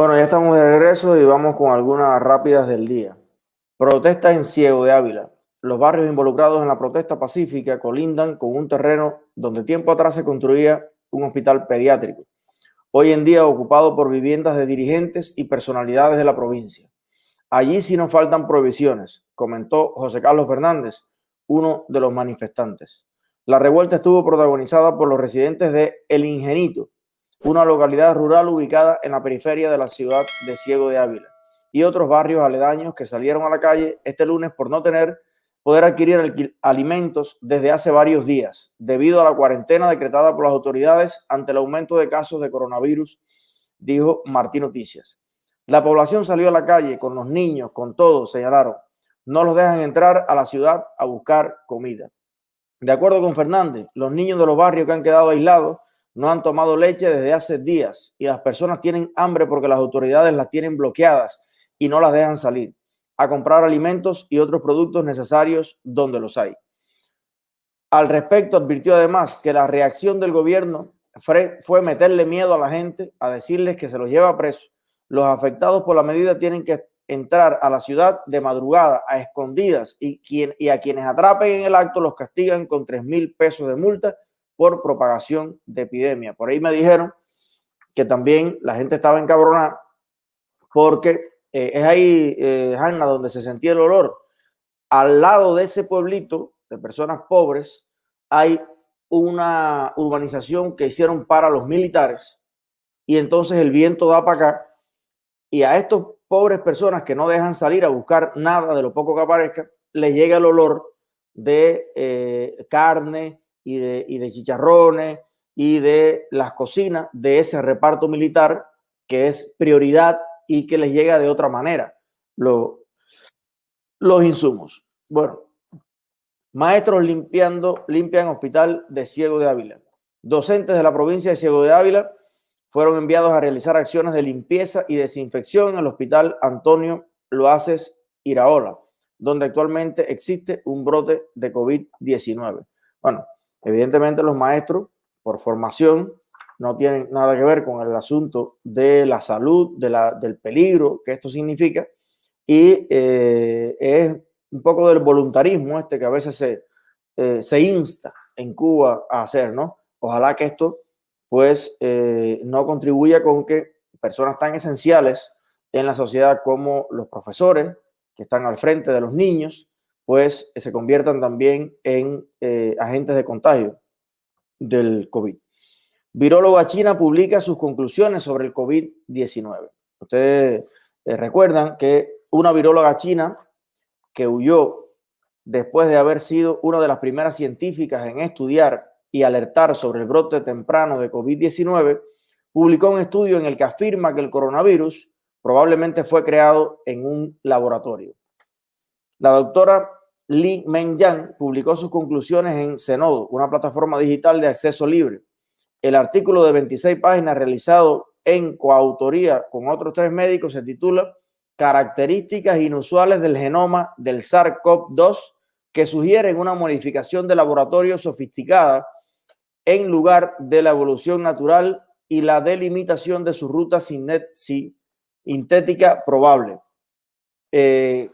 Bueno, ya estamos de regreso y vamos con algunas rápidas del día. Protestas en Ciego de Ávila. Los barrios involucrados en la protesta pacífica colindan con un terreno donde tiempo atrás se construía un hospital pediátrico, hoy en día ocupado por viviendas de dirigentes y personalidades de la provincia. Allí sí nos faltan provisiones, comentó José Carlos Fernández, uno de los manifestantes. La revuelta estuvo protagonizada por los residentes de El Ingenito, una localidad rural ubicada en la periferia de la ciudad de Ciego de Ávila, y otros barrios aledaños que salieron a la calle este lunes por no tener poder adquirir alimentos desde hace varios días, debido a la cuarentena decretada por las autoridades ante el aumento de casos de coronavirus, dijo Martín Noticias. La población salió a la calle con los niños, con todos, señalaron. No los dejan entrar a la ciudad a buscar comida. De acuerdo con Fernández, los niños de los barrios que han quedado aislados no han tomado leche desde hace días y las personas tienen hambre porque las autoridades las tienen bloqueadas y no las dejan salir a comprar alimentos y otros productos necesarios donde los hay. Al respecto, advirtió además que la reacción del gobierno fue meterle miedo a la gente, a decirles que se los lleva preso. Los afectados por la medida tienen que entrar a la ciudad de madrugada, a escondidas, y, quien, y a quienes atrapen en el acto los castigan con 3 mil pesos de multa por propagación de epidemia. Por ahí me dijeron que también la gente estaba encabronada porque eh, es ahí, eh, Hanna, donde se sentía el olor. Al lado de ese pueblito de personas pobres hay una urbanización que hicieron para los militares y entonces el viento da para acá y a estos pobres personas que no dejan salir a buscar nada de lo poco que aparezca, les llega el olor de eh, carne, y de, chicharrones y de las cocinas de ese reparto militar que es prioridad y que les llega de otra manera lo, los insumos. Bueno, maestros limpiando, limpian hospital de Ciego de Ávila. Docentes de la provincia de Ciego de Ávila fueron enviados a realizar acciones de limpieza y desinfección en el hospital Antonio Loaces Iraola, donde actualmente existe un brote de COVID-19. Bueno, Evidentemente los maestros, por formación, no tienen nada que ver con el asunto de la salud, de la, del peligro que esto significa, y eh, es un poco del voluntarismo este que a veces se, eh, se insta en Cuba a hacer, ¿no? Ojalá que esto, pues, eh, no contribuya con que personas tan esenciales en la sociedad como los profesores, que están al frente de los niños, pues se conviertan también en eh, agentes de contagio del COVID. Viróloga China publica sus conclusiones sobre el COVID-19. Ustedes eh, recuerdan que una viróloga china que huyó después de haber sido una de las primeras científicas en estudiar y alertar sobre el brote temprano de COVID-19, publicó un estudio en el que afirma que el coronavirus probablemente fue creado en un laboratorio. La doctora Li Mengyang publicó sus conclusiones en Zenodo, una plataforma digital de acceso libre. El artículo de 26 páginas realizado en coautoría con otros tres médicos se titula Características inusuales del genoma del SARS-CoV-2 que sugieren una modificación de laboratorio sofisticada en lugar de la evolución natural y la delimitación de su ruta sintética probable. Eh,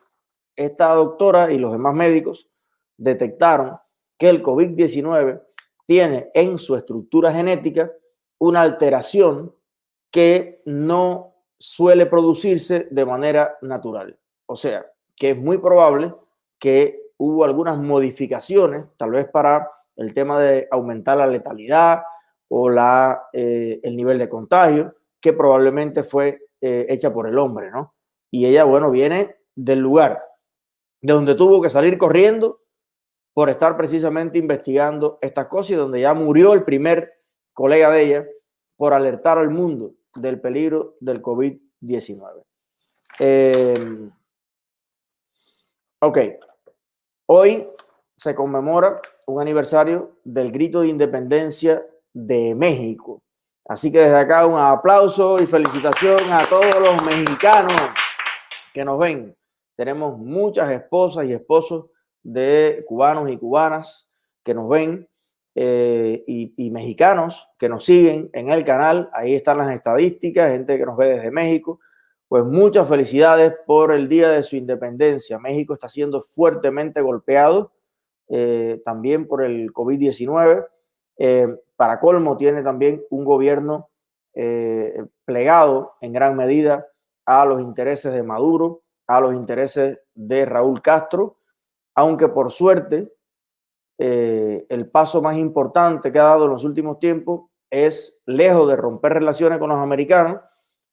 esta doctora y los demás médicos detectaron que el COVID-19 tiene en su estructura genética una alteración que no suele producirse de manera natural. O sea, que es muy probable que hubo algunas modificaciones, tal vez para el tema de aumentar la letalidad o la, eh, el nivel de contagio, que probablemente fue eh, hecha por el hombre, ¿no? Y ella, bueno, viene del lugar de donde tuvo que salir corriendo por estar precisamente investigando estas cosas y donde ya murió el primer colega de ella por alertar al mundo del peligro del COVID-19. Em, ok, hoy se conmemora un aniversario del grito de independencia de México. Así que desde acá un aplauso y felicitación a todos los mexicanos que nos ven tenemos muchas esposas y esposos de cubanos y cubanas que nos ven eh, y, mexicanos que nos siguen en el canal. Ahí están las estadísticas, gente que nos ve desde México. Pues muchas felicidades por el día de su independencia. México está siendo fuertemente golpeado eh, también por el COVID-19. Eh, para colmo, tiene también un gobierno plegado en gran medida a los intereses de Maduro, a los intereses de Raúl Castro, aunque por suerte eh, el paso más importante que ha dado en los últimos tiempos es, lejos de romper relaciones con los americanos,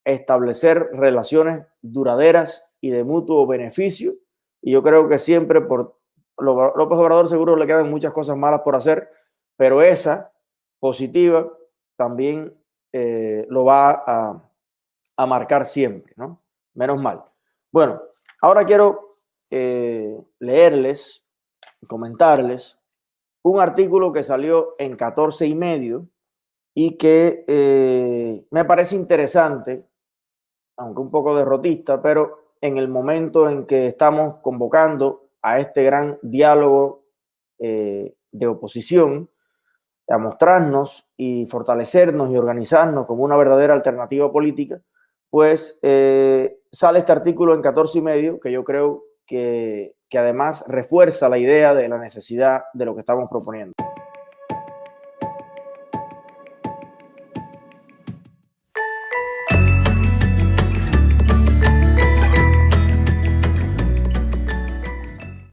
establecer relaciones duraderas y de mutuo beneficio. Y yo creo que siempre por López Obrador seguro le quedan muchas cosas malas por hacer, pero esa positiva también eh, lo va a, a, marcar siempre, ¿no? Menos mal. Bueno, ahora quiero eh, leerles, comentarles un artículo que salió en 14 y medio y que eh, me parece interesante, aunque un poco derrotista, pero en el momento en que estamos convocando a este gran diálogo eh, de oposición, a mostrarnos y fortalecernos y organizarnos como una verdadera alternativa política, pues eh, sale este artículo en 14 y medio que yo creo que, que además refuerza la idea de la necesidad de lo que estamos proponiendo.